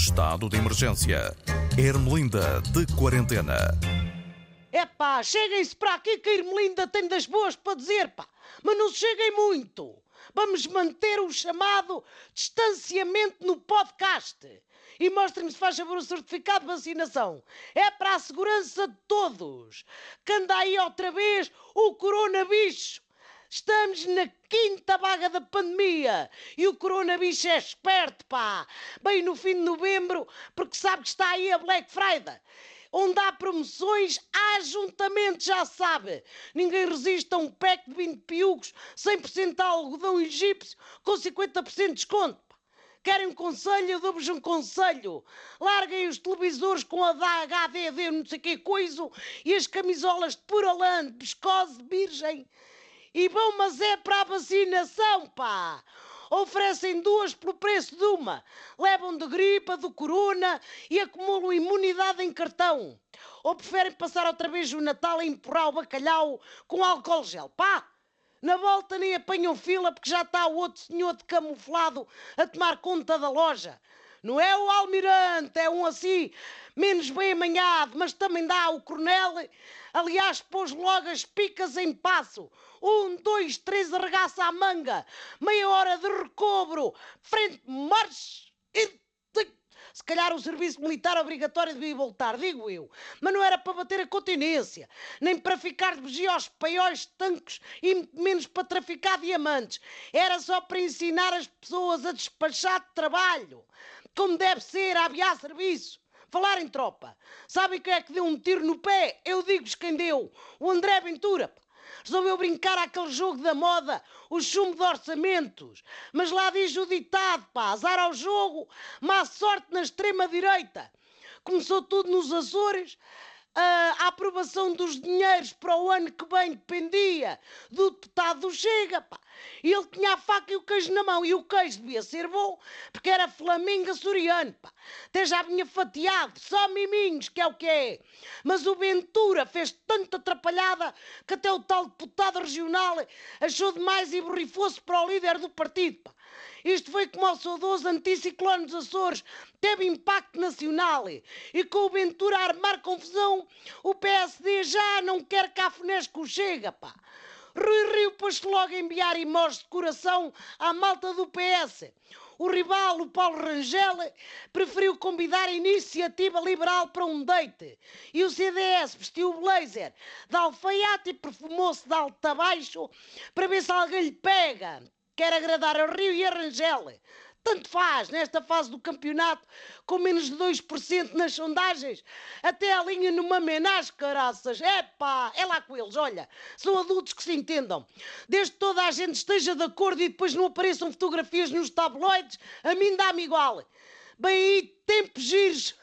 Estado de emergência. Ermelinda de quarentena. É cheguem-se para aqui que a Irmelinda tem das boas para dizer, pá. Mas não cheguem muito. Vamos manter o chamado distanciamento no podcast. E mostrem-me se faz favor o certificado de vacinação. É para a segurança de todos. Que anda aí outra vez o coronavírus. Estamos na quinta vaga da pandemia e o coronavírus é esperto, pá. Bem no fim de novembro, porque sabe que está aí a Black Friday onde há promoções, há juntamente, já sabe. Ninguém resiste a um pack de 20 piugos, 100% de algodão egípcio, com 50% de desconto. Querem um conselho? Eu dou-vos um conselho. Larguem os televisores com a HDD, não sei que coisa, e as camisolas de pura lã, de viscose, virgem. E vão, mas é para a vacinação, pá! Oferecem duas pelo preço de uma. Levam de gripe, do corona e acumulam imunidade em cartão. Ou preferem passar outra vez o Natal a empurrar o bacalhau com álcool gel. Pá! Na volta nem apanham fila porque já está o outro senhor de camuflado a tomar conta da loja. Não é o almirante, é um assim, menos bem amanhado, mas também dá o coronel. Aliás, pôs logo as picas em passo. Um, dois, três, arregaça a manga. Meia hora de recobro. Frente, marche. E... Se calhar o serviço militar obrigatório devia voltar, digo eu. Mas não era para bater a continência, nem para ficar de vigia aos paióis tanques e menos para traficar diamantes. Era só para ensinar as pessoas a despachar de trabalho como deve ser, a aviar serviço. Falar em tropa. Sabem quem é que deu um tiro no pé? Eu digo-vos quem deu. O André Ventura. Resolveu brincar àquele jogo da moda, o chumbo de orçamentos. Mas lá diz o ditado, pá, azar ao jogo, má sorte na extrema-direita. Começou tudo nos Açores, a aprovação dos dinheiros para o ano que vem dependia do deputado do Chega, pá. Ele tinha a faca e o queijo na mão. E o queijo devia ser bom, porque era flamengo açoriano, pá. Até já vinha fatiado, só miminhos, que é o que é. Mas o Ventura fez tanta atrapalhada que até o tal deputado regional achou demais e borrifou-se para o líder do partido, pá. Isto foi como o saudoso anticiclone dos Açores teve impacto nacional e com o Ventura a armar confusão, o PSD já não quer cafunés com o Chega, pá. Rui Rio pôs-se logo a enviar imós de coração à malta do PS. O rival, o Paulo Rangel, preferiu convidar a iniciativa liberal para um date. E o CDS vestiu o blazer de alfaiate e perfumou-se de alto a baixo para ver se alguém lhe pega. Quer agradar a Rio e a Rangel. Tanto faz nesta fase do campeonato, com menos de 2% nas sondagens. Até a linha numa menage, caraças. Epá, é lá com eles, olha. São adultos que se entendam. Desde que toda a gente esteja de acordo e depois não apareçam fotografias nos tabloides, a mim dá-me igual. Bem tempos giros.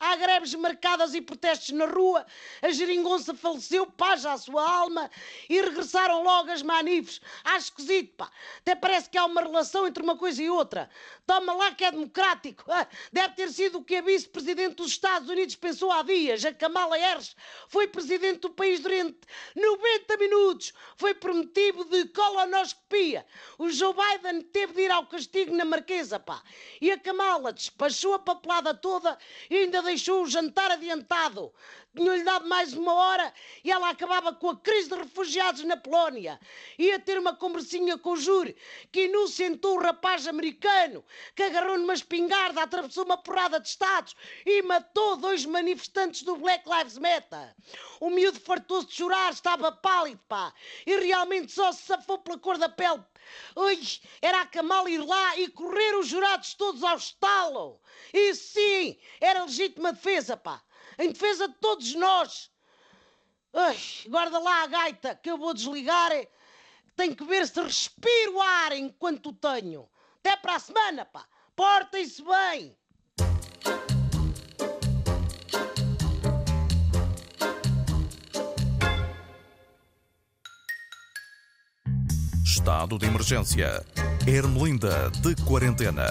Há greves marcadas e protestos na rua. A geringonça faleceu, paz à sua alma. E regressaram logo as manifes. Acho esquisito, pá. Até parece que há uma relação entre uma coisa e outra. Toma lá que é democrático. Deve ter sido o que a vice-presidente dos Estados Unidos pensou há dias. A Kamala Harris foi presidente do país durante 90 minutos. Foi prometido de colonoscopia. O Joe Biden teve de ir ao castigo na Marquesa, pá. E a Kamala despachou a papelada toda e ainda deixou o jantar adiantado. Tinham-lhe dado mais uma hora e ela acabava com a crise de refugiados na Polónia. Ia ter uma conversinha com o júri que inocentou o rapaz americano que agarrou numa espingarda, atravessou uma porrada de estados e matou dois manifestantes do Black Lives Matter. O miúdo fartou-se de chorar, estava pálido, pá, e realmente só se safou pela cor da pele Ui, era a Camal ir lá e correr os jurados todos ao estalo. E sim, era legítima defesa, pá. Em defesa de todos nós. Ai, guarda lá a gaita que eu vou desligar. Tenho que ver se respiro ar enquanto tenho. Até para a semana, pá. Portem-se bem. Estado de emergência. Ermelinda de quarentena.